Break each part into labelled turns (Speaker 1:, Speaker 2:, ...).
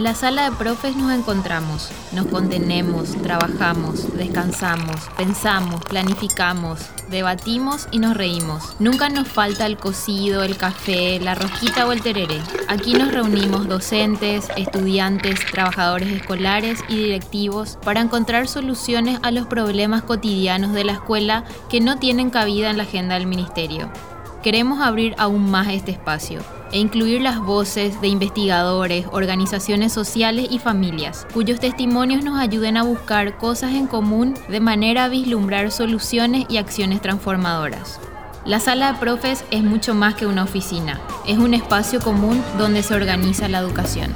Speaker 1: En la sala de profes nos encontramos, nos contenemos, trabajamos, descansamos, pensamos, planificamos, debatimos y nos reímos. Nunca nos falta el cocido, el café, la rosquita o el tereré. Aquí nos reunimos docentes, estudiantes, trabajadores escolares y directivos para encontrar soluciones a los problemas cotidianos de la escuela que no tienen cabida en la agenda del ministerio. Queremos abrir aún más este espacio e incluir las voces de investigadores, organizaciones sociales y familias, cuyos testimonios nos ayuden a buscar cosas en común de manera a vislumbrar soluciones y acciones transformadoras. La sala de profes es mucho más que una oficina, es un espacio común donde se organiza la educación.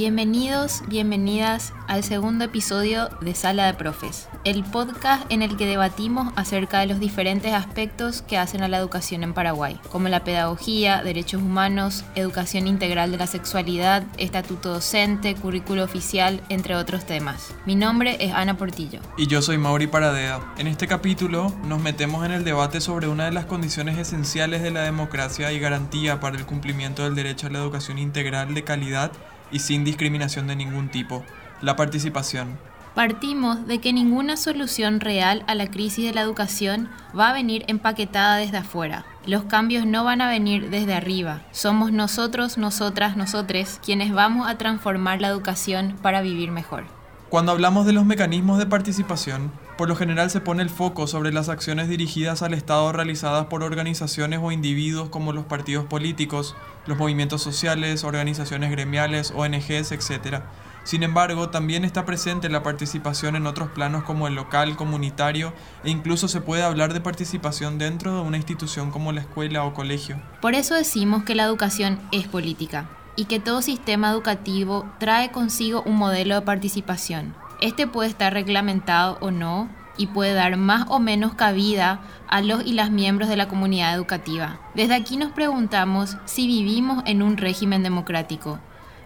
Speaker 1: Bienvenidos, bienvenidas al segundo episodio de Sala de Profes, el podcast en el que debatimos acerca de los diferentes aspectos que hacen a la educación en Paraguay, como la pedagogía, derechos humanos, educación integral de la sexualidad, estatuto docente, currículo oficial, entre otros temas. Mi nombre es Ana Portillo.
Speaker 2: Y yo soy Mauri Paradea. En este capítulo nos metemos en el debate sobre una de las condiciones esenciales de la democracia y garantía para el cumplimiento del derecho a la educación integral de calidad y sin discriminación de ningún tipo, la participación.
Speaker 1: Partimos de que ninguna solución real a la crisis de la educación va a venir empaquetada desde afuera. Los cambios no van a venir desde arriba. Somos nosotros, nosotras, nosotres quienes vamos a transformar la educación para vivir mejor.
Speaker 2: Cuando hablamos de los mecanismos de participación, por lo general se pone el foco sobre las acciones dirigidas al Estado realizadas por organizaciones o individuos como los partidos políticos, los movimientos sociales, organizaciones gremiales, ONGs, etc. Sin embargo, también está presente la participación en otros planos como el local, comunitario e incluso se puede hablar de participación dentro de una institución como la escuela o colegio.
Speaker 1: Por eso decimos que la educación es política y que todo sistema educativo trae consigo un modelo de participación. Este puede estar reglamentado o no y puede dar más o menos cabida a los y las miembros de la comunidad educativa. Desde aquí nos preguntamos si vivimos en un régimen democrático.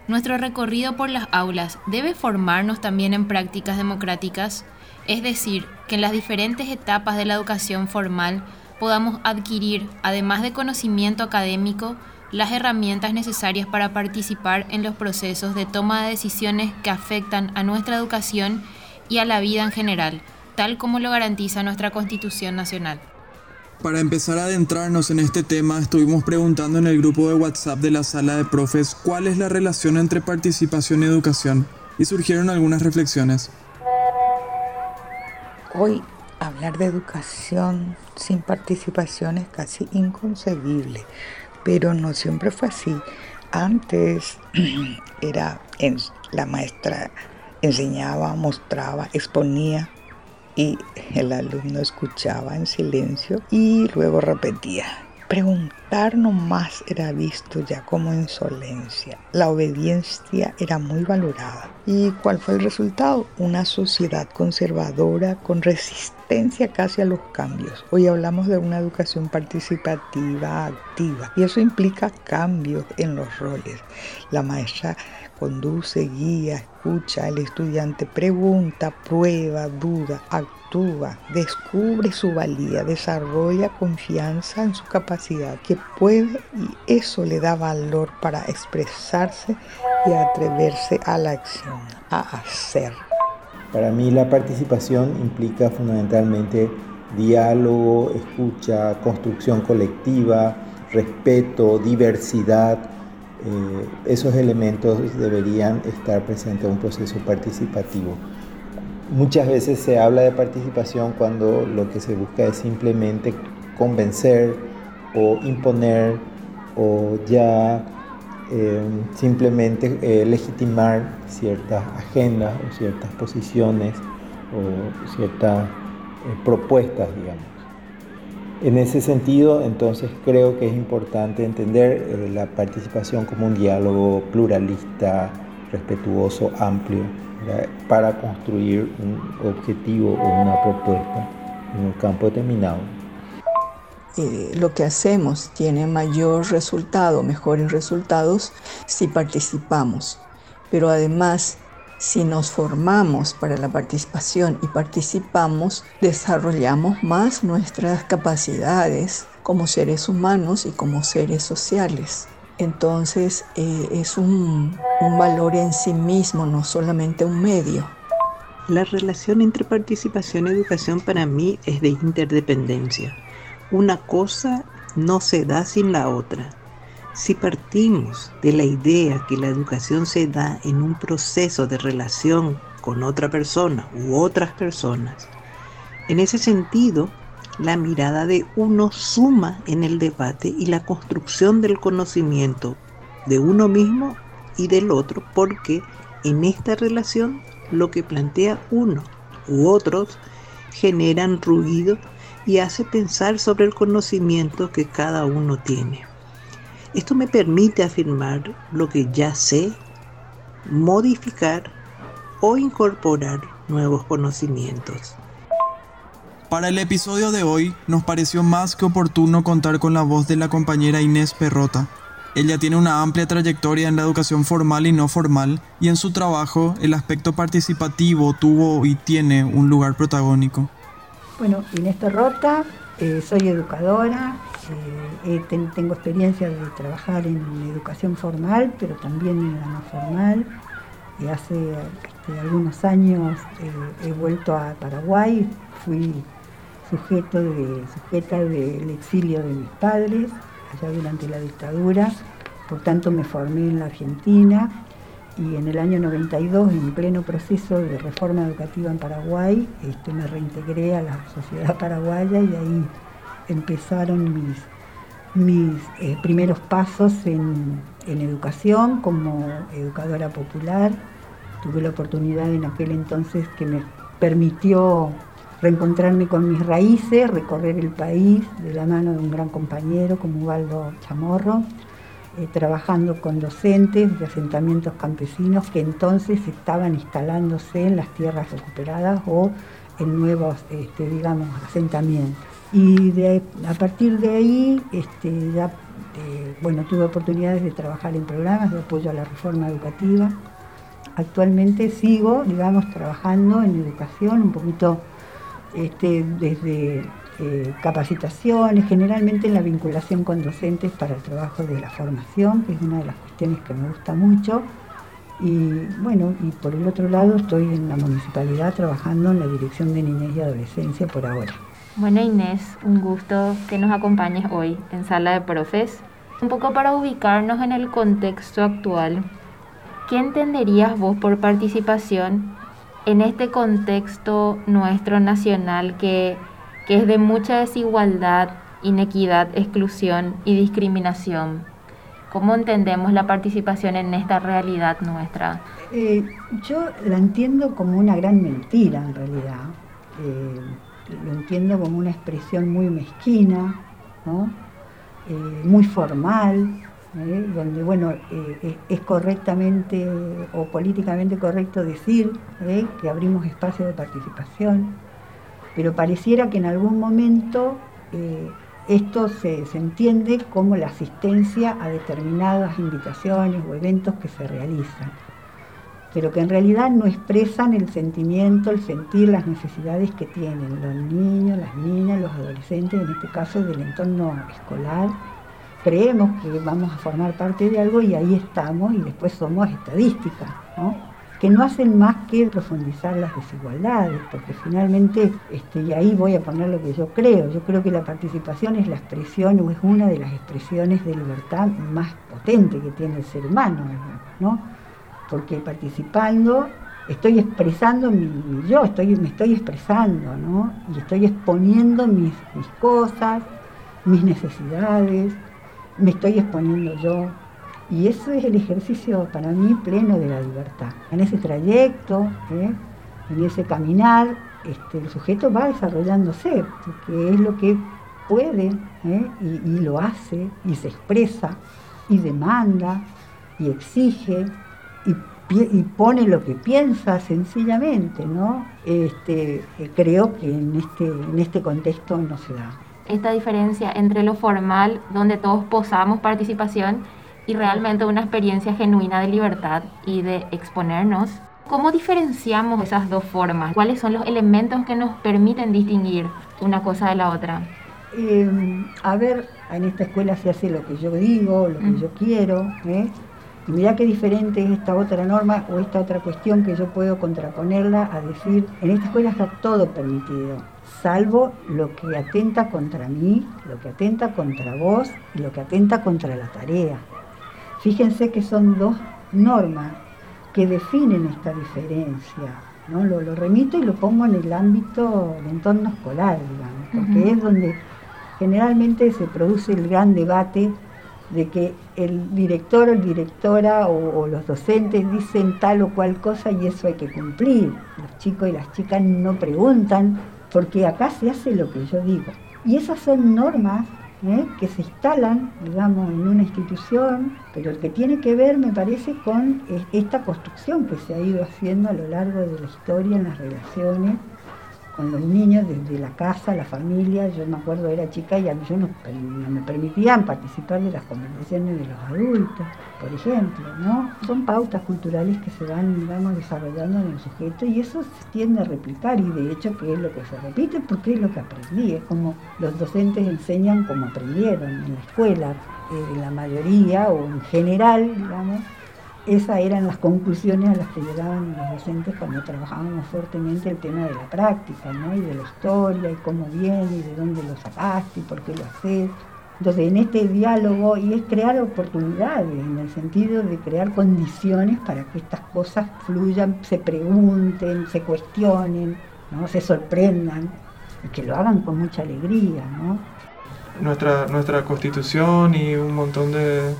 Speaker 1: Nuestro recorrido por las aulas debe formarnos también en prácticas democráticas, es decir, que en las diferentes etapas de la educación formal podamos adquirir, además de conocimiento académico, las herramientas necesarias para participar en los procesos de toma de decisiones que afectan a nuestra educación y a la vida en general, tal como lo garantiza nuestra Constitución Nacional.
Speaker 2: Para empezar a adentrarnos en este tema, estuvimos preguntando en el grupo de WhatsApp de la sala de profes cuál es la relación entre participación y educación, y surgieron algunas reflexiones.
Speaker 3: Hoy hablar de educación sin participación es casi inconcebible, pero no siempre fue así. Antes era la maestra enseñaba, mostraba, exponía y el alumno escuchaba en silencio y luego repetía. Preguntar nomás era visto ya como insolencia. La obediencia era muy valorada. ¿Y cuál fue el resultado? Una sociedad conservadora con resistencia casi a los cambios. Hoy hablamos de una educación participativa, activa, y eso implica cambios en los roles. La maestra conduce, guía, escucha, el estudiante pregunta, prueba, duda, descubre su valía, desarrolla confianza en su capacidad, que puede y eso le da valor para expresarse y atreverse a la acción, a hacer.
Speaker 4: Para mí la participación implica fundamentalmente diálogo, escucha, construcción colectiva, respeto, diversidad, eh, esos elementos deberían estar presentes en un proceso participativo. Muchas veces se habla de participación cuando lo que se busca es simplemente convencer o imponer o ya eh, simplemente eh, legitimar ciertas agendas o ciertas posiciones o ciertas propuestas, digamos. En ese sentido, entonces creo que es importante entender eh, la participación como un diálogo pluralista, respetuoso, amplio, para construir un objetivo o una propuesta en un campo determinado.
Speaker 5: Eh, lo que hacemos tiene mayor resultado, mejores resultados si participamos. Pero además, si nos formamos para la participación y participamos, desarrollamos más nuestras capacidades como seres humanos y como seres sociales. Entonces eh, es un, un valor en sí mismo, no solamente un medio.
Speaker 6: La relación entre participación y educación para mí es de interdependencia. Una cosa no se da sin la otra. Si partimos de la idea que la educación se da en un proceso de relación con otra persona u otras personas, en ese sentido, la mirada de uno suma en el debate y la construcción del conocimiento de uno mismo y del otro, porque en esta relación lo que plantea uno u otros generan ruido y hace pensar sobre el conocimiento que cada uno tiene. Esto me permite afirmar lo que ya sé, modificar o incorporar nuevos conocimientos.
Speaker 2: Para el episodio de hoy nos pareció más que oportuno contar con la voz de la compañera Inés Perrota. Ella tiene una amplia trayectoria en la educación formal y no formal y en su trabajo el aspecto participativo tuvo y tiene un lugar protagónico.
Speaker 7: Bueno, Inés Perrota, eh, soy educadora, eh, tengo experiencia de trabajar en educación formal, pero también en la no formal. Y hace este, algunos años eh, he vuelto a Paraguay, fui sujeto de, sujeta del exilio de mis padres, allá durante la dictadura, por tanto me formé en la Argentina y en el año 92, en pleno proceso de reforma educativa en Paraguay, este, me reintegré a la sociedad paraguaya y ahí empezaron mis, mis eh, primeros pasos en, educación como educadora popular. Tuve la oportunidad en aquel entonces que me permitió reencontrarme con mis raíces, recorrer el país de la mano de un gran compañero como Ubaldo Chamorro, eh, trabajando con docentes de asentamientos campesinos que entonces estaban instalándose en las tierras recuperadas o en nuevos, este, digamos, asentamientos. Y a partir de ahí, este, ya, eh, bueno, tuve oportunidades de trabajar en programas de apoyo a la reforma educativa. Actualmente sigo, digamos, trabajando en educación, un poquito este, desde eh, capacitaciones, generalmente en la vinculación con docentes para el trabajo de la formación, que es una de las cuestiones que me gusta mucho. Y bueno, y por el otro lado estoy en la municipalidad trabajando en la Dirección de Niñez y Adolescencia por ahora.
Speaker 1: Bueno Inés, un gusto que nos acompañes hoy en Sala de Profes. Un poco para ubicarnos en el contexto actual, ¿qué entenderías vos por participación en este contexto nuestro nacional que, que es de mucha desigualdad, inequidad, exclusión y discriminación? ¿Cómo entendemos la participación en esta realidad nuestra?
Speaker 7: Eh, yo la entiendo como una gran mentira en realidad. Eh, lo entiendo como una expresión muy mezquina, eh, muy formal, ¿eh? donde bueno, eh, es correctamente o políticamente correcto decir que abrimos espacios de participación, pero pareciera que en algún momento esto se, se entiende como la asistencia a determinadas invitaciones o eventos que se realizan pero que en realidad no expresan el sentimiento, el sentir, las necesidades que tienen los niños, las niñas, los adolescentes, en este caso del entorno escolar. Creemos que vamos a formar parte de algo y ahí estamos y después somos estadísticas, ¿no? que no hacen más que profundizar las desigualdades, porque finalmente, este, y ahí voy a poner lo que yo creo, yo creo que la participación es la expresión o es una de las expresiones de libertad más potente que tiene el ser humano, ¿no? porque participando estoy expresando mi, yo, estoy, me estoy expresando, ¿no? Y estoy exponiendo mis, mis cosas, mis necesidades, me estoy exponiendo yo. Y eso es el ejercicio para mí pleno de la libertad. En ese trayecto, ¿eh? en ese caminar, este, el sujeto va desarrollándose, porque es lo que puede ¿eh? y, lo hace y se expresa y demanda y exige y, pone lo que piensa sencillamente, ¿no? Este, creo que en este, en este contexto no se da.
Speaker 1: Esta diferencia entre lo formal, donde todos posamos participación, y realmente una experiencia genuina de libertad y de exponernos. ¿Cómo diferenciamos esas dos formas? ¿Cuáles son los elementos que nos permiten distinguir una cosa de la otra?
Speaker 7: Eh, a ver, en esta escuela se hace lo que yo digo, lo que mm. yo quiero, ¿eh? y mira qué diferente es esta otra norma o esta otra cuestión que yo puedo contraponerla a decir, en esta escuela está todo permitido, salvo lo que atenta contra mí, lo que atenta contra vos y lo que atenta contra la tarea. Fíjense que son dos normas que definen esta diferencia. ¿no? Lo, remito y lo pongo en el ámbito del entorno escolar, digamos, porque es donde generalmente se produce el gran debate de que el director o el directora o, los docentes dicen tal o cual cosa y eso hay que cumplir. Los chicos y las chicas no preguntan porque acá se hace lo que yo digo. Y esas son normas ¿eh? que se instalan, digamos, en una institución, pero que tiene que ver, me parece, con eh, esta construcción que se ha ido haciendo a lo largo de la historia en las relaciones con los niños desde la casa, la familia. Yo me acuerdo, era chica y a mí yo no, me permitían participar de las conversaciones de los adultos, por ejemplo, ¿no? Son pautas culturales que se van, digamos, desarrollando en el sujeto y eso se tiende a replicar y de hecho que es lo que se repite porque es lo que aprendí, es como los docentes enseñan como aprendieron en la escuela, eh, en la mayoría o en general, digamos, esas eran las conclusiones a las que llegaban los docentes cuando trabajábamos fuertemente el tema de la práctica, ¿no? Y de la historia, y cómo viene, y de dónde lo sacaste, y por qué lo haces. Entonces, en este diálogo, y es crear oportunidades, en el sentido de crear condiciones para que estas cosas fluyan, se pregunten, se cuestionen, ¿no? se sorprendan, y que lo hagan con mucha alegría, ¿no?
Speaker 2: Nuestra, nuestra constitución y un montón de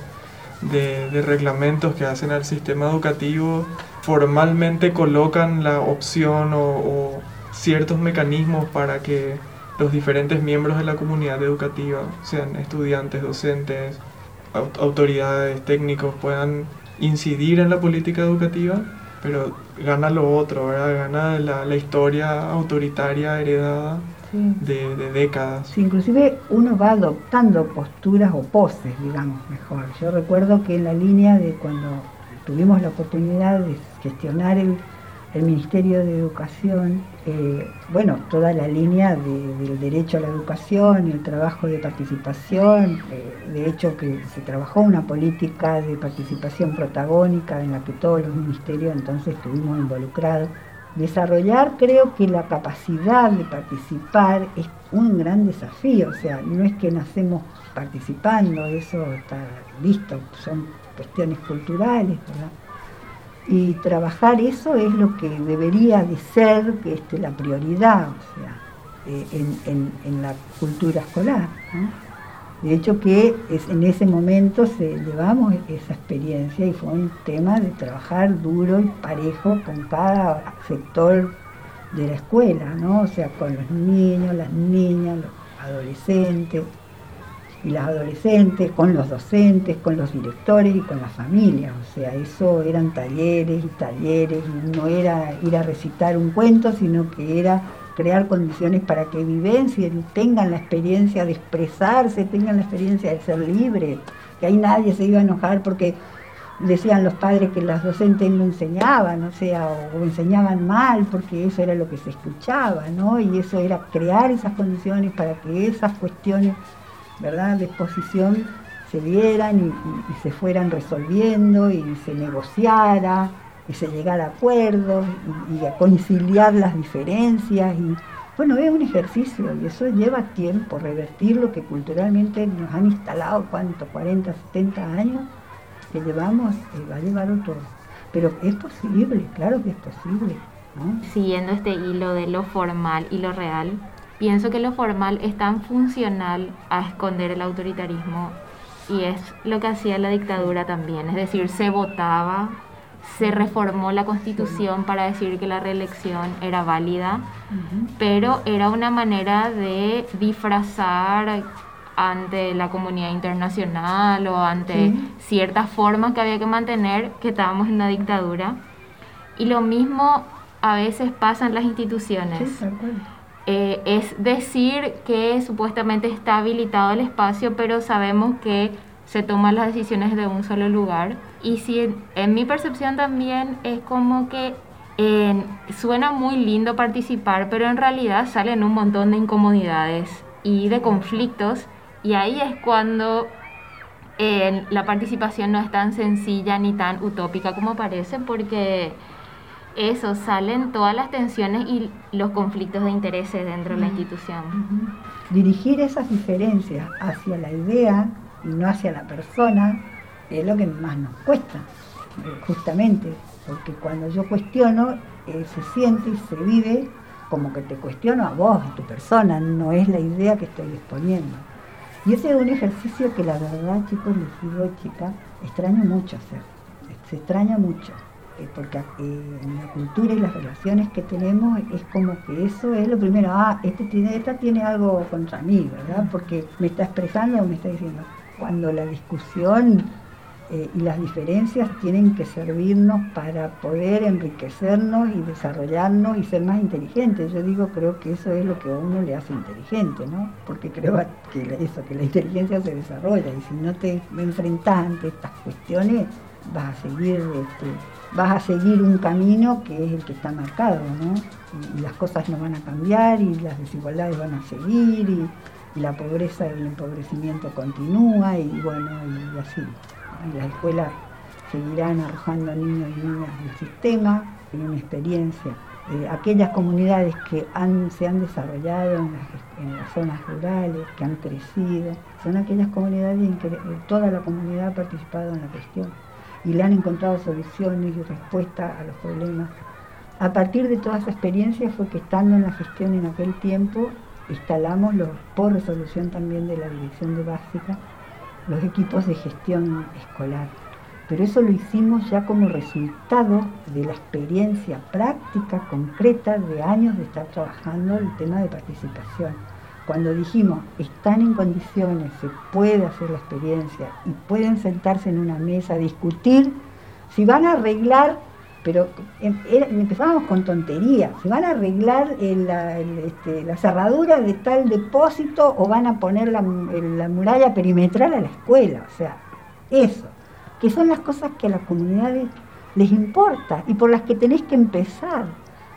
Speaker 2: de, reglamentos que hacen al sistema educativo formalmente colocan la opción o, ciertos mecanismos para que los diferentes miembros de la comunidad educativa, sean estudiantes, docentes, autoridades, técnicos, puedan incidir en la política educativa, pero gana lo otro, ¿verdad? Gana la, la historia autoritaria heredada de, décadas.
Speaker 7: inclusive uno va adoptando posturas o poses, digamos, mejor. Yo recuerdo que en la línea de cuando tuvimos la oportunidad de gestionar el, Ministerio de Educación, eh, bueno, toda la línea del derecho a la educación y el trabajo de participación, eh, de hecho que se trabajó una política de participación protagónica en la que todos los ministerios entonces estuvimos involucrados Desarrollar creo que la capacidad de participar es un gran desafío, o sea, no es que nacemos participando, eso está visto, son cuestiones culturales, ¿verdad? Y trabajar eso es lo que debería de ser este, la prioridad, o sea, eh, en, la cultura escolar. De hecho que en ese momento llevamos esa experiencia y fue un tema de trabajar duro y parejo con cada sector de la escuela, ¿no? O sea, con los niños, las niñas, los adolescentes y las adolescentes, con los docentes, con los directores y con las familias. O sea, eso eran talleres y talleres, y no era ir a recitar un cuento, sino que era crear condiciones para que vivencien, tengan la experiencia de expresarse, tengan la experiencia de ser libres, que ahí nadie se iba a enojar porque decían los padres que las docentes no enseñaban, o sea, o, enseñaban mal, porque eso era lo que se escuchaba, ¿no? Y eso era crear esas condiciones para que esas cuestiones, ¿verdad?, de exposición se dieran y se fueran resolviendo y se negociara y se llegar a acuerdos y, a conciliar las diferencias. Y, bueno, es un ejercicio y eso lleva tiempo, revertir lo que culturalmente nos han instalado, ¿cuánto? 40, 70 años que llevamos, eh, va a llevar otro. Pero es posible, claro que es posible.
Speaker 1: Siguiendo este hilo de lo formal y lo real, pienso que lo formal es tan funcional a esconder el autoritarismo y es lo que hacía la dictadura también, es decir, se votaba se reformó la constitución para decir que la reelección era válida, pero era una manera de disfrazar ante la comunidad internacional o ante ciertas formas que había que mantener que estábamos en una dictadura. Y lo mismo a veces pasa en las instituciones. Eh, es decir que supuestamente está habilitado el espacio, pero sabemos que se toman las decisiones de un solo lugar. Y si en, mi percepción también es como que suena muy lindo participar, pero en realidad salen un montón de incomodidades y de conflictos y ahí es cuando la participación no es tan sencilla ni tan utópica como parece porque eso salen todas las tensiones y los conflictos de intereses dentro de la institución.
Speaker 7: Dirigir esas diferencias hacia la idea no hacia la persona es lo que más nos cuesta, justamente, porque cuando yo cuestiono, eh, se siente y se vive como que te cuestiono a vos, a tu persona, no es la idea que estoy exponiendo. Y ese es un ejercicio que la verdad, chicos, les digo, chicas, extraño mucho hacer. Se extraña mucho. Eh, porque eh, en la cultura y las relaciones que tenemos es como que eso es lo primero, ah, este tiene, esta tiene algo contra mí, ¿verdad? Porque me está expresando o me está diciendo. Cuando la discusión eh, y las diferencias tienen que servirnos para poder enriquecernos y desarrollarnos y ser más inteligentes. Yo digo, creo que eso es lo que a uno le hace inteligente, ¿no? Porque creo que eso, que la inteligencia se desarrolla y si no te enfrentas ante estas cuestiones, vas a seguir, este, vas a seguir un camino que es el que está marcado, ¿no? Y, las cosas no van a cambiar y las desigualdades van a seguir la pobreza y el empobrecimiento continúa y bueno, y así en las escuelas seguirán arrojando niños y niñas del sistema, en una experiencia. Eh, aquellas comunidades que se han desarrollado en las, zonas rurales, que han crecido, son aquellas comunidades en que eh, toda la comunidad ha participado en la cuestión y le han encontrado soluciones y respuestas a los problemas. A partir de toda esa experiencia fue que estando en la gestión en aquel tiempo, instalamos los, por resolución también de la dirección de básica, los equipos de gestión escolar. Pero eso lo hicimos ya como resultado de la experiencia práctica, concreta, de años de estar trabajando el tema de participación. Cuando dijimos, están en condiciones, se puede hacer la experiencia y pueden sentarse en una mesa a discutir si van a arreglar pero em, empezábamos con tonterías. ¿Se van a arreglar este, la, cerradura de tal depósito o van a poner la, la, muralla perimetral a la escuela? O sea, eso, que son las cosas que a las comunidades les importa y por las que tenés que empezar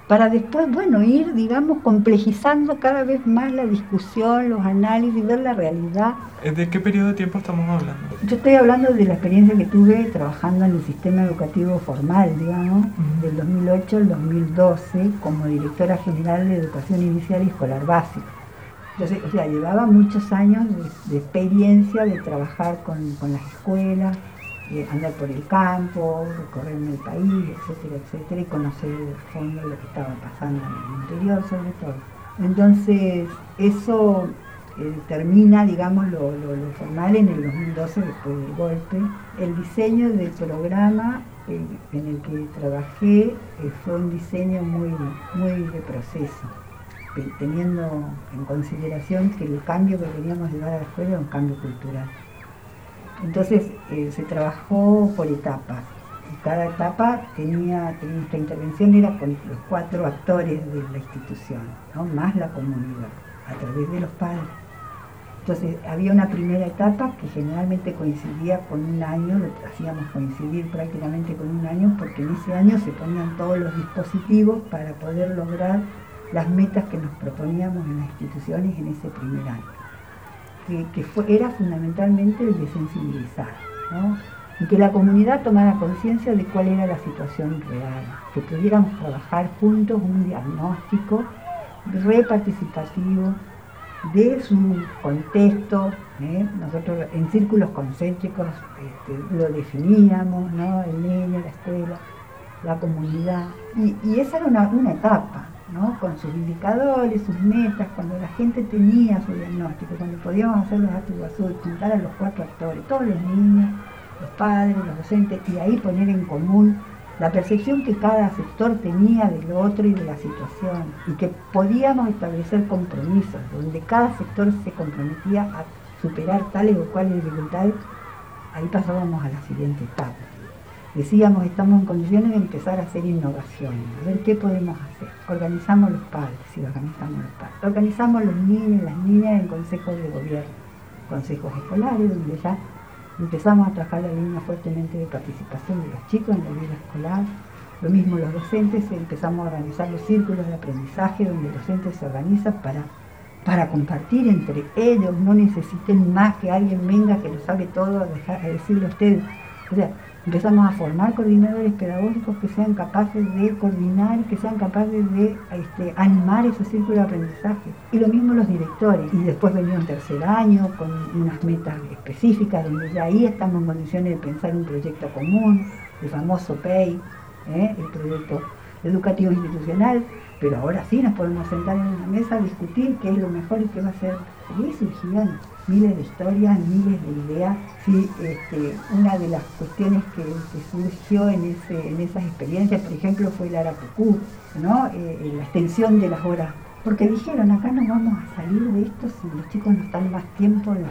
Speaker 7: para después, bueno, ir, digamos, complejizando cada vez más la discusión, los análisis, ver la realidad.
Speaker 2: ¿De qué periodo de tiempo estamos hablando?
Speaker 7: Yo estoy hablando de la experiencia que tuve trabajando en el sistema educativo formal, digamos, del 2008 al 2012, como directora general de Educación Inicial y Escolar Básica. Entonces, o sea, llevaba muchos años de, experiencia de trabajar con, con las escuelas, andar por el campo, recorrer el país, etcétera, etcétera, y conocer a fondo lo que estaba pasando en el interior sobre todo. Entonces, eso eh, termina, digamos, lo, formal en el 2012 después del golpe. El diseño del programa eh, en el que trabajé eh, fue un diseño muy, muy de proceso, teniendo en consideración que el cambio que queríamos llevar a la escuela era un cambio cultural. Entonces eh, se trabajó por etapas. cada etapa tenía, nuestra intervención era con los cuatro actores de la institución, más la comunidad, a través de los padres. Entonces había una primera etapa que generalmente coincidía con un año, lo hacíamos coincidir prácticamente con un año, porque en ese año se ponían todos los dispositivos para poder lograr las metas que nos proponíamos en las instituciones en ese primer año que, era fundamentalmente el de sensibilizar, y que la comunidad tomara conciencia de cuál era la situación real, que pudiéramos trabajar juntos un diagnóstico reparticipativo de su contexto, ¿eh? nosotros en círculos concéntricos este, lo definíamos, el niño, la escuela, la comunidad, y, esa era una etapa, con sus indicadores, sus metas, cuando la gente tenía su diagnóstico, cuando podíamos hacer los actos juntar a los cuatro actores, todos los niños, los padres, los docentes, y ahí poner en común la percepción que cada sector tenía de lo otro y de la situación, y que podíamos establecer compromisos, donde cada sector se comprometía a superar tales o cuales dificultades, ahí pasábamos a la siguiente etapa decíamos, estamos en condiciones de empezar a hacer innovación, a ver qué podemos hacer. Organizamos los padres, sí, organizamos los padres. Organizamos los niños y las niñas en consejos de gobierno, consejos escolares, donde ya empezamos a trabajar la línea fuertemente de participación de los chicos en la vida escolar, Lo mismo los docentes, empezamos a organizar los círculos de aprendizaje donde el docente se organiza para, para compartir entre ellos, no necesiten más que alguien venga que lo sabe todo a, dejar, a decirlo a ustedes. Empezamos a formar coordinadores pedagógicos que sean capaces de coordinar, que sean capaces de este, animar ese círculo de aprendizaje. Y lo mismo los directores. Y después venía un tercer año con unas metas específicas, donde ya ahí estamos en condiciones de pensar un proyecto común, el famoso PEI, ¿eh? el proyecto educativo institucional, pero ahora sí nos podemos sentar en una mesa a discutir qué es lo mejor y qué va a ser. Y surgían miles de historias, miles de ideas. Sí, este, una de las cuestiones que, surgió en, esas experiencias, por ejemplo, fue el Arapucú, ¿no? Eh, eh, la extensión de las horas. Porque dijeron, acá no vamos a salir de esto si los chicos no están más tiempo en,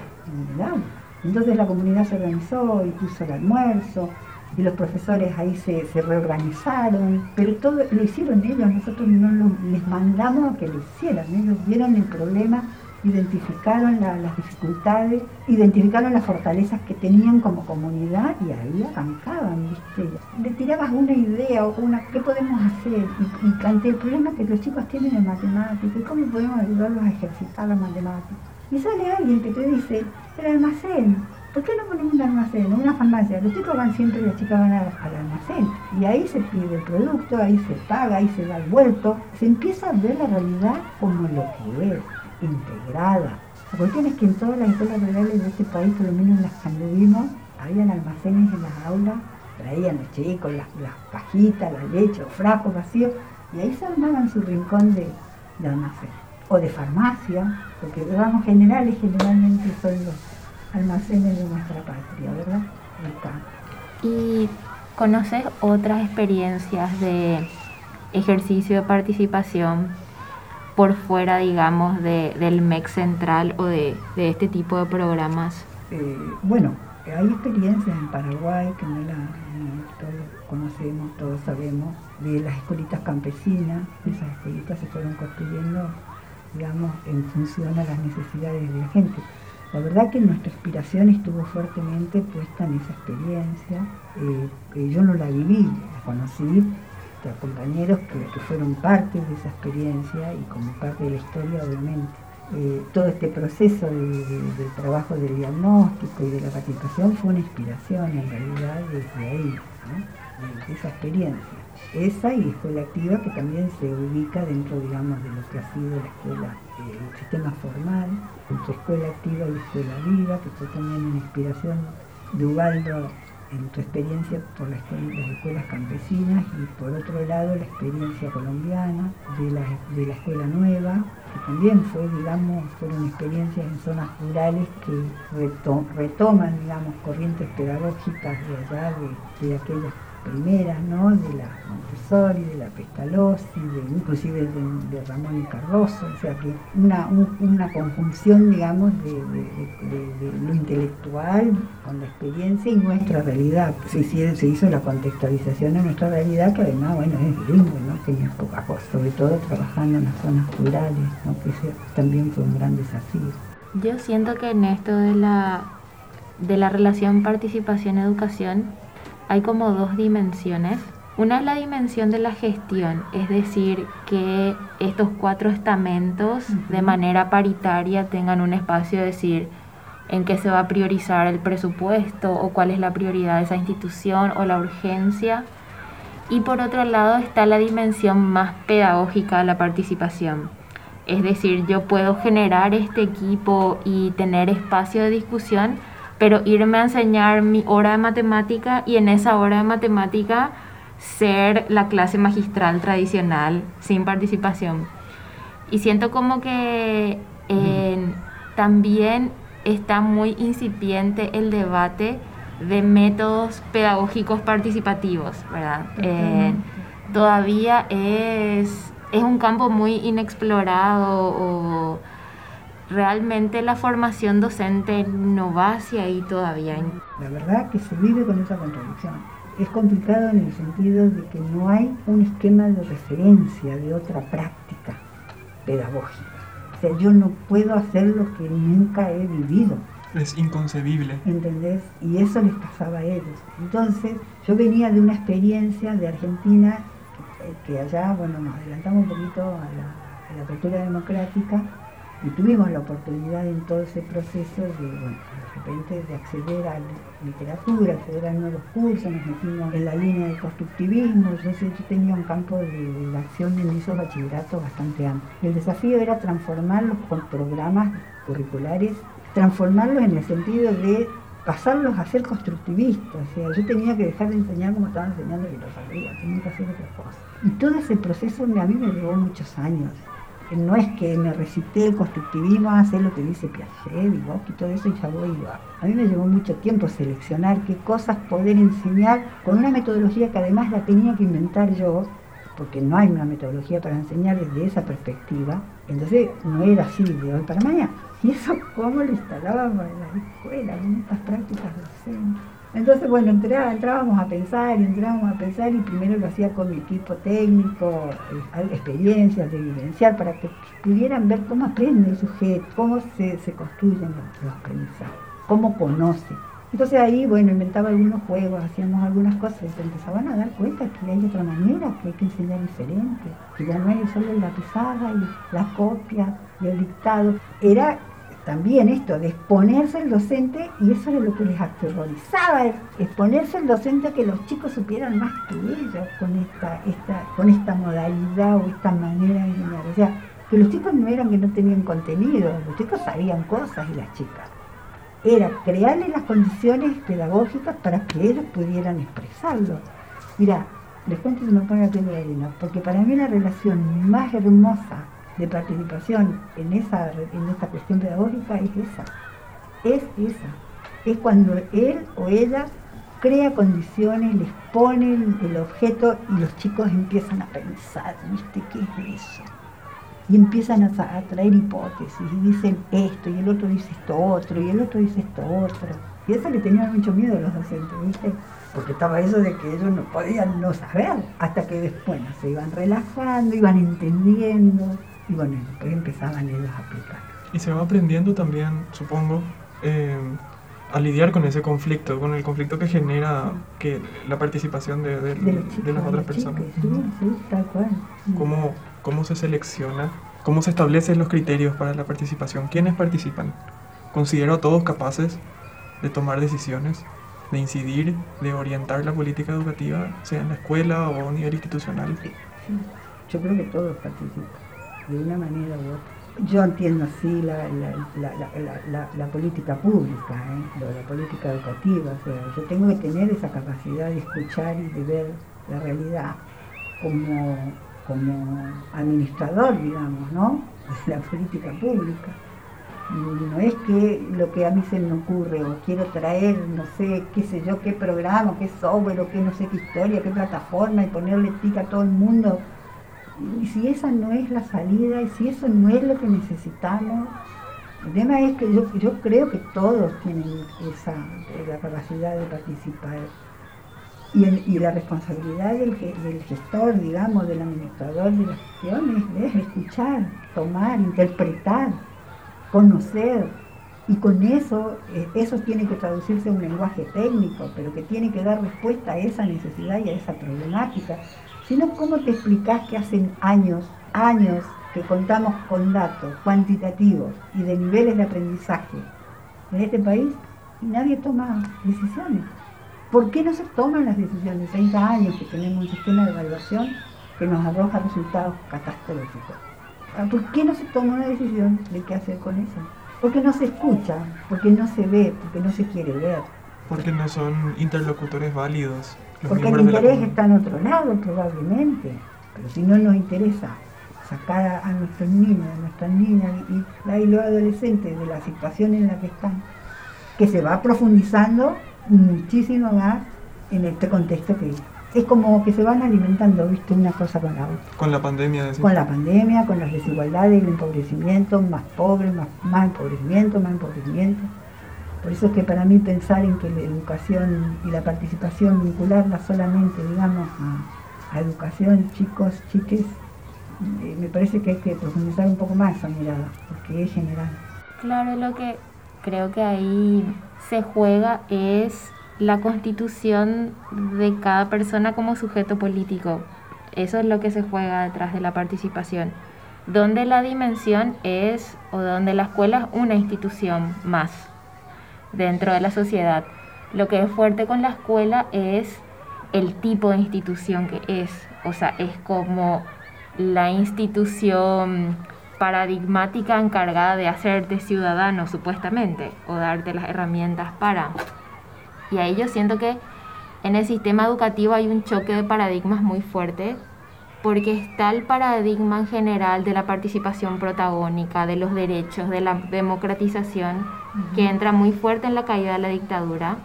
Speaker 7: el aula. Entonces la comunidad se organizó y puso el almuerzo, y los profesores ahí se, reorganizaron, pero todo lo hicieron ellos, nosotros no les mandamos a que lo hicieran, ellos vieron el problema, identificaron las dificultades, identificaron las fortalezas que tenían como comunidad y ahí arrancaban, ¿viste? Le tirabas una idea o una, ¿qué podemos hacer? Y, ante el problema que los chicos tienen en matemáticas, ¿cómo podemos ayudarlos a ejercitar la matemática? Y sale alguien que te dice, el almacén, ¿Por qué no ponemos un almacén, una farmacia? Los chicos van siempre, las chicas van al, almacén. Y ahí se pide el producto, ahí se paga, ahí se da el vuelto. Se empieza a ver la realidad como lo que es, integrada. La cuestión es que en todas las escuelas rurales de este país, por lo menos en las que vivimos, habían almacenes en las aulas, traían los chicos las, las pajitas, la leche, los frascos vacíos, y ahí se armaban su rincón de, de almacén. O de farmacia, porque los generales generalmente son los almacenes de nuestra patria, ¿verdad?
Speaker 1: ¿Y conoces otras experiencias de ejercicio de participación por fuera, digamos, de, del MEC central o de, este tipo de programas?
Speaker 7: Eh, bueno, hay experiencias en Paraguay que no, la, todos conocemos, todos sabemos, de las escuelitas campesinas. Esas escuelitas se fueron construyendo, digamos, en función a las necesidades de la gente. La verdad que nuestra inspiración estuvo fuertemente puesta en esa experiencia. Eh, yo no la viví, la conocí de compañeros que, fueron parte de esa experiencia y como parte de la historia, obviamente. Eh, todo este proceso del trabajo del diagnóstico y de la participación fue una inspiración en realidad desde ahí, de esa experiencia. Esa y escuela activa que también se ubica dentro, digamos, de lo que ha sido la escuela, eh, el sistema formal, entre escuela activa y escuela viva, que fue también una inspiración de Ubaldo en tu experiencia por las escuelas campesinas y por otro lado la experiencia colombiana de la, de la escuela nueva, que también fue, digamos, fueron experiencias en zonas rurales que retoman, digamos, corrientes pedagógicas de allá, de, de aquellas primeras, ¿no? de la Montessori, de la Pestalozzi, de, inclusive de, Ramón y Cardoso, o sea que una, una conjunción, digamos, de, lo intelectual con la experiencia y nuestra realidad. Se, se hizo la contextualización de nuestra realidad, que además, bueno, es lindo, ¿no? Tenía poca cosa, sobre todo trabajando en las zonas rurales, ¿no? que también fue un gran desafío.
Speaker 1: Yo siento que en esto de la, de la relación participación-educación, hay como dos dimensiones. Una es la dimensión de la gestión, es decir, que estos cuatro estamentos de manera paritaria tengan un espacio de decir en qué se va a priorizar el presupuesto o cuál es la prioridad de esa institución o la urgencia. Y por otro lado está la dimensión más pedagógica de la participación. Es decir, yo puedo generar este equipo y tener espacio de discusión, pero irme a enseñar mi hora de matemática y en esa hora de matemática ser la clase magistral tradicional sin participación. Y siento como que también está muy incipiente el debate de métodos pedagógicos participativos, ¿verdad? todavía es, es un campo muy inexplorado o realmente la formación docente no va hacia ahí todavía.
Speaker 7: La verdad que se vive con esa contradicción. Es complicado en el sentido de que no hay un esquema de referencia de otra práctica pedagógica. O sea, yo no puedo hacer lo que nunca he vivido.
Speaker 2: Es inconcebible.
Speaker 7: ¿Entendés? Y eso les pasaba a ellos. Entonces, yo venía de una experiencia de Argentina, que, allá, bueno, nos adelantamos un poquito a la, a la apertura democrática, y tuvimos la oportunidad en todo ese proceso de, de repente de acceder a literatura, acceder a nuevos cursos, nos metimos en la línea de constructivismo, yo, yo tenía un campo de, acción en esos bachilleratos bastante amplio. El desafío era transformarlos con programas curriculares, transformarlos en el sentido de pasarlos a ser constructivistas, o sea, yo tenía que dejar de enseñar como estaba enseñando filosofía, tenía que hacer otra cosa. Y todo ese proceso a mí me llevó muchos años, no es que me recité el constructivismo a hacer lo que dice Piaget, y todo eso y ya voy. A mí me llevó mucho tiempo seleccionar qué cosas poder enseñar con una metodología que además la tenía que inventar yo, porque no hay una metodología para enseñar desde esa perspectiva. Entonces no era así de hoy para mañana. Y eso cómo lo instalábamos en la escuela, en estas prácticas docentes. Entonces, bueno, entrábamos a pensar entrábamos a pensar y primero lo hacía con mi equipo técnico, eh, experiencias de vivenciar para que pudieran ver cómo aprende el sujeto, cómo se, construyen los, aprendizajes, cómo conoce. Entonces ahí, bueno, inventaba algunos juegos, hacíamos algunas cosas y se empezaban a dar cuenta que hay otra manera, que hay que enseñar diferente, que ya no hay solo la pesada y la copia y el dictado. Era también esto de exponerse el docente, y eso era lo que les aterrorizaba, exponerse el docente a que los chicos supieran más que ellos con esta, esta, con esta modalidad o esta manera de enseñar. O sea, que los chicos no eran que no tenían contenido, los chicos sabían cosas y las chicas. Era crearles las condiciones pedagógicas para que ellos pudieran expresarlo. Mira, les cuento que me pone la piel de arena, porque para mí la relación más hermosa de participación en, esa, en esta cuestión pedagógica es esa. Es esa. Es cuando él o ella crea condiciones, les pone el objeto y los chicos empiezan a pensar, ¿viste qué es eso? Y empiezan a, traer hipótesis y dicen esto y el otro dice esto otro y el otro dice esto otro. Y eso le tenía mucho miedo a los docentes, ¿viste? Porque estaba eso de que ellos no podían no saber, hasta que después se iban relajando, iban entendiendo. Y bueno, después empezaban ellos a aplicar.
Speaker 2: Y se va aprendiendo también, supongo, eh, a lidiar con ese conflicto, con el conflicto que genera que la participación de, de, las otras personas.
Speaker 7: sí, sí, tal cual.
Speaker 2: ¿Cómo, ¿Cómo se selecciona? ¿Cómo se establecen los criterios para la participación? ¿Quiénes participan? ¿Considero a todos capaces de tomar decisiones, de incidir, de orientar la política educativa, sea en la escuela o a nivel institucional?
Speaker 7: Sí, Yo creo que todos participan de una manera u otra. Yo entiendo así la, la, política pública, ¿eh? la política educativa, o sea, yo tengo que tener esa capacidad de escuchar y de ver la realidad como, como administrador, digamos, ¿no? De la política pública. No es que lo que a mí se me ocurre o quiero traer, no sé, qué sé yo, qué programa, qué software o qué no sé qué historia, qué plataforma y ponerle tica a todo el mundo y si esa no es la salida, y si eso no es lo que necesitamos, el tema es que yo, yo creo que todos tienen esa la capacidad de participar. Y, y la responsabilidad del, del, gestor, digamos, del administrador de la gestión es, escuchar, tomar, interpretar, conocer. Y con eso, eh, eso tiene que traducirse en un lenguaje técnico, pero que tiene que dar respuesta a esa necesidad y a esa problemática sino cómo te explicás que hacen años, años que contamos con datos cuantitativos y de niveles de aprendizaje en este país y nadie toma decisiones. ¿Por qué no se toman las decisiones? 30 años que tenemos un sistema de evaluación que nos arroja resultados catastróficos. Ah, ¿Por qué no se toma una decisión de qué hacer con eso? Porque no se escucha, porque no se ve, porque no se quiere ver.
Speaker 2: Porque no son interlocutores válidos
Speaker 7: porque el interés está en otro lado probablemente, pero si no nos interesa sacar a, nuestros niños, a nuestras niñas y, los adolescentes de la situación en la que están, que se va profundizando muchísimo más en este contexto que es como que se van alimentando, viste, una cosa con la otra.
Speaker 2: Con la pandemia,
Speaker 7: Con la pandemia, con las desigualdades, el empobrecimiento, más pobres, más, más empobrecimiento, más empobrecimiento. Por eso es que para mí pensar en que la educación y la participación vincularla solamente, digamos, a, educación, chicos, chiques, eh, me parece que hay que profundizar un poco más esa mirada, porque es general.
Speaker 1: Claro, lo que
Speaker 8: creo que ahí se juega es la constitución de cada persona como sujeto político. Eso es lo que se juega detrás de la participación. Donde la dimensión es, o donde la escuela es una institución más dentro de la sociedad. Lo que es fuerte con la escuela es el tipo de institución que es. O sea, es como la institución paradigmática encargada de hacerte ciudadano, supuestamente, o darte las herramientas para. Y ahí yo siento que en el sistema educativo hay un choque de paradigmas muy fuerte, porque está el paradigma en general de la participación protagónica, de los derechos, de la democratización, que entra muy fuerte en la caída de la dictadura,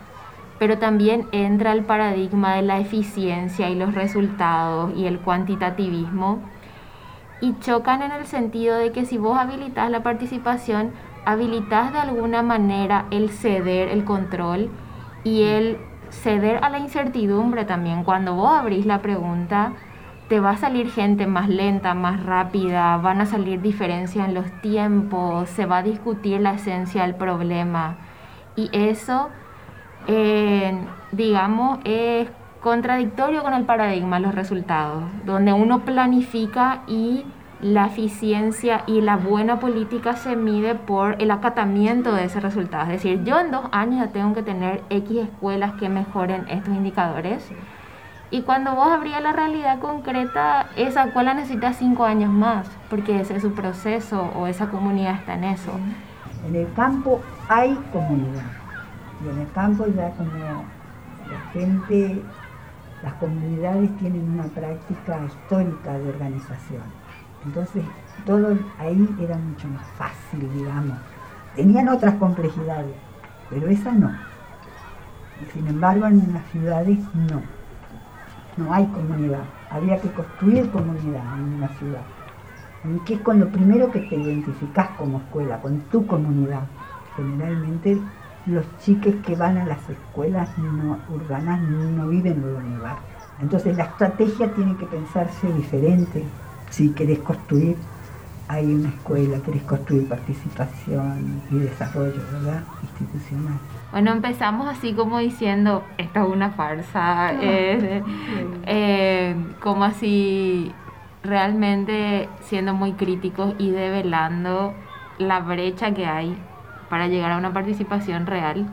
Speaker 8: pero también entra el paradigma de la eficiencia y los resultados y el cuantitativismo, y chocan en el sentido de que si vos habilitas la participación, habilitas de alguna manera el ceder, el control y el ceder a la incertidumbre también. Cuando vos abrís la pregunta, te va a salir gente más lenta, más rápida, van a salir diferencias en los tiempos, se va a discutir la esencia del problema. Y eso, eh, digamos, es contradictorio con el paradigma, los resultados, donde uno planifica y la eficiencia y la buena política se mide por el acatamiento de ese resultado. Es decir, yo en dos años ya tengo que tener X escuelas que mejoren estos indicadores. Y cuando vos abrías la realidad concreta, esa escuela necesita cinco años más, porque ese es su proceso o esa comunidad está en eso.
Speaker 7: En el campo hay comunidad. Y en el campo ya como la gente las comunidades tienen una práctica histórica de organización. Entonces, todo ahí era mucho más fácil, digamos. Tenían otras complejidades, pero esa no. sin embargo, en las ciudades no. No hay comunidad. Había que construir comunidad en una ciudad. Que es con lo primero que te identificás como escuela, con tu comunidad. Generalmente los chiques que van a las escuelas urbanas no viven en un lugar. Entonces la estrategia tiene que pensarse diferente. Si querés construir, hay una escuela, querés construir participación y desarrollo, ¿verdad? Institucional.
Speaker 8: Bueno, empezamos así como diciendo, esto es una farsa, eh, eh, como así realmente siendo muy críticos y develando la brecha que hay para llegar a una participación real.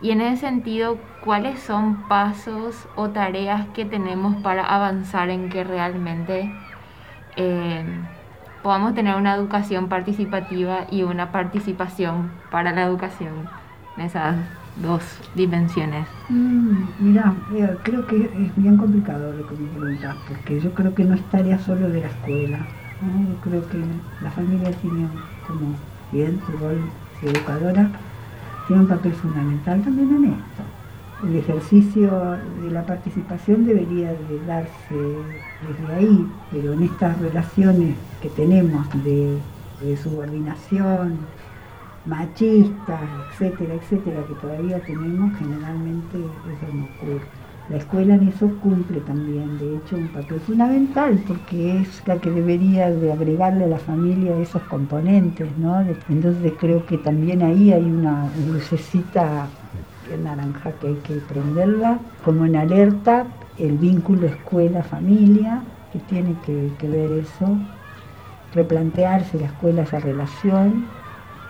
Speaker 8: Y en ese sentido, ¿cuáles son pasos o tareas que tenemos para avanzar en que realmente eh, podamos tener una educación participativa y una participación para la educación en esas dos dimensiones?
Speaker 7: Mm, mira, eh, creo que es bien complicado lo que me preguntas, porque yo creo que no es tarea solo de la escuela. Yo creo que la familia tiene como bien su rol educadora tiene un papel fundamental también en esto. El ejercicio de la participación debería de darse desde ahí, pero en estas relaciones que tenemos de, de subordinación, machistas, etcétera, etcétera, que todavía tenemos, generalmente eso no. La escuela en eso cumple también, de hecho, un papel fundamental porque es la que debería de agregarle a la familia esos componentes, ¿no? Entonces creo que también ahí hay una lucecita naranja que hay que prenderla, como en alerta, el vínculo escuela-familia, que tiene que, ver eso, replantearse la escuela esa relación,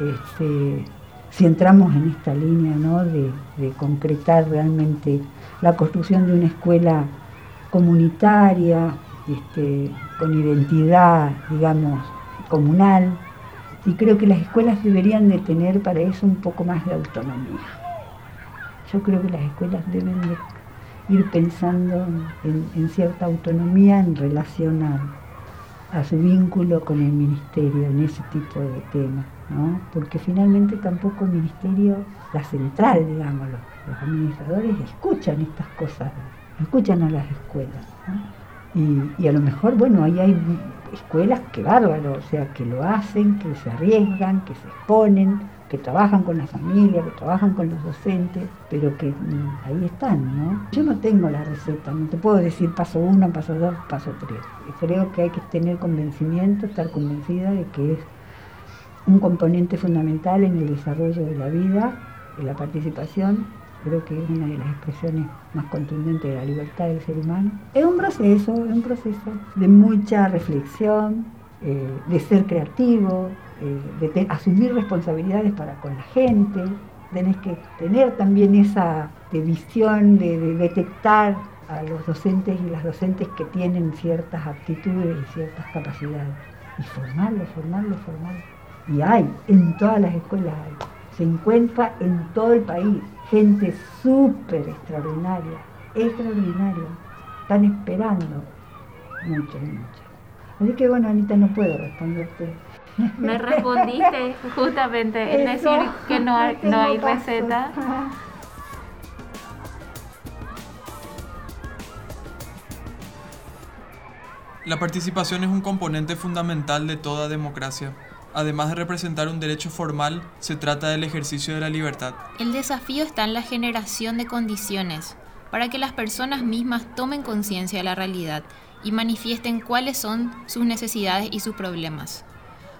Speaker 7: este, si entramos en esta línea ¿no? de, concretar realmente la construcción de una escuela comunitaria, este, con identidad, digamos, comunal. Y creo que las escuelas deberían de tener para eso un poco más de autonomía. Yo creo que las escuelas deben de ir pensando en, cierta autonomía en relación a, a, su vínculo con el ministerio en ese tipo de temas, ¿no? porque finalmente tampoco el ministerio, la central, digámoslo, los administradores escuchan estas cosas, escuchan a las escuelas. Y, a lo mejor, bueno, ahí hay escuelas que bárbaro, o sea, que lo hacen, que se arriesgan, que se exponen, que trabajan con la familia, que trabajan con los docentes, pero que mm, ahí están, ¿no? Yo no tengo la receta, no te puedo decir paso uno, paso dos, paso tres. Creo que hay que tener convencimiento, estar convencida de que es un componente fundamental en el desarrollo de la vida, en la participación, creo que es una de las expresiones más contundentes de la libertad del ser humano. Es un proceso, es un proceso de mucha reflexión, eh, de ser creativo, eh, de asumir responsabilidades para con la gente, tenés que tener también esa visión de, de, detectar a los docentes y las docentes que tienen ciertas aptitudes y ciertas capacidades. Y formarlos, formarlos, formarlos. Y hay, en todas las escuelas hay, se encuentra en todo el país gente súper extraordinaria, extraordinaria, están esperando mucho, mucho. Así que bueno, Anita, no puedo responderte
Speaker 1: me respondiste justamente, es decir, que no hay, no hay receta.
Speaker 2: La participación es un componente fundamental de toda democracia. Además de representar un derecho formal, se trata del ejercicio de la libertad.
Speaker 1: El desafío está en la generación de condiciones para que las personas mismas tomen conciencia de la realidad y manifiesten cuáles son sus necesidades y sus problemas.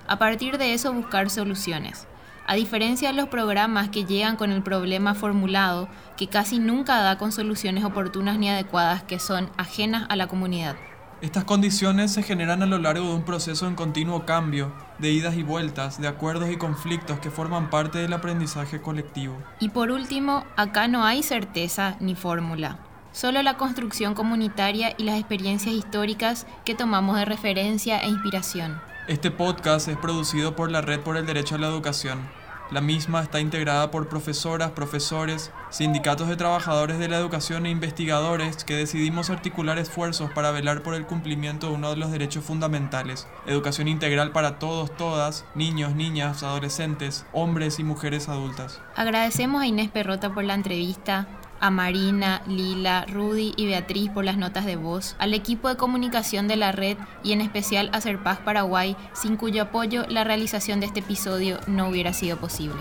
Speaker 1: A partir de eso buscar soluciones. A diferencia de los programas que llegan con el problema formulado, que casi nunca da con soluciones oportunas ni adecuadas que son ajenas a la comunidad.
Speaker 2: Estas condiciones se generan a lo largo de un proceso en continuo cambio, de idas y vueltas, de acuerdos y conflictos que forman parte del aprendizaje colectivo.
Speaker 1: Y por último, acá no hay certeza ni fórmula, solo la construcción comunitaria y las experiencias históricas que tomamos de referencia e inspiración.
Speaker 2: Este podcast es producido por la Red por el Derecho a la Educación. La misma está integrada por profesoras, profesores, sindicatos de trabajadores de la educación e investigadores que decidimos articular esfuerzos para velar por el cumplimiento de uno de los derechos fundamentales, educación integral para todos, todas, niños, niñas, adolescentes, hombres y mujeres adultas.
Speaker 1: Agradecemos a Inés Perrota por la entrevista, a Marina, Lila, Rudy y Beatriz por las notas de voz, al equipo de comunicación de la red y en especial a Serpaz Paraguay, sin cuyo apoyo la realización de este episodio no hubiera sido posible.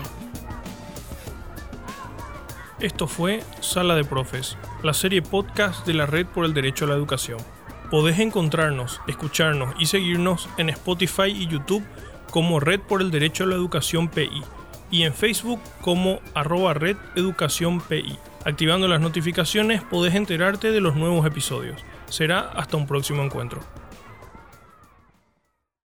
Speaker 9: Esto fue Sala de Profes, la serie podcast de la Red por el Derecho a la Educación. Podés encontrarnos, escucharnos y seguirnos en Spotify y YouTube como Red por el Derecho a la Educación PI y en Facebook como arroba Red Educación PI. Activando las notificaciones podés enterarte de los nuevos episodios. Será hasta un próximo encuentro.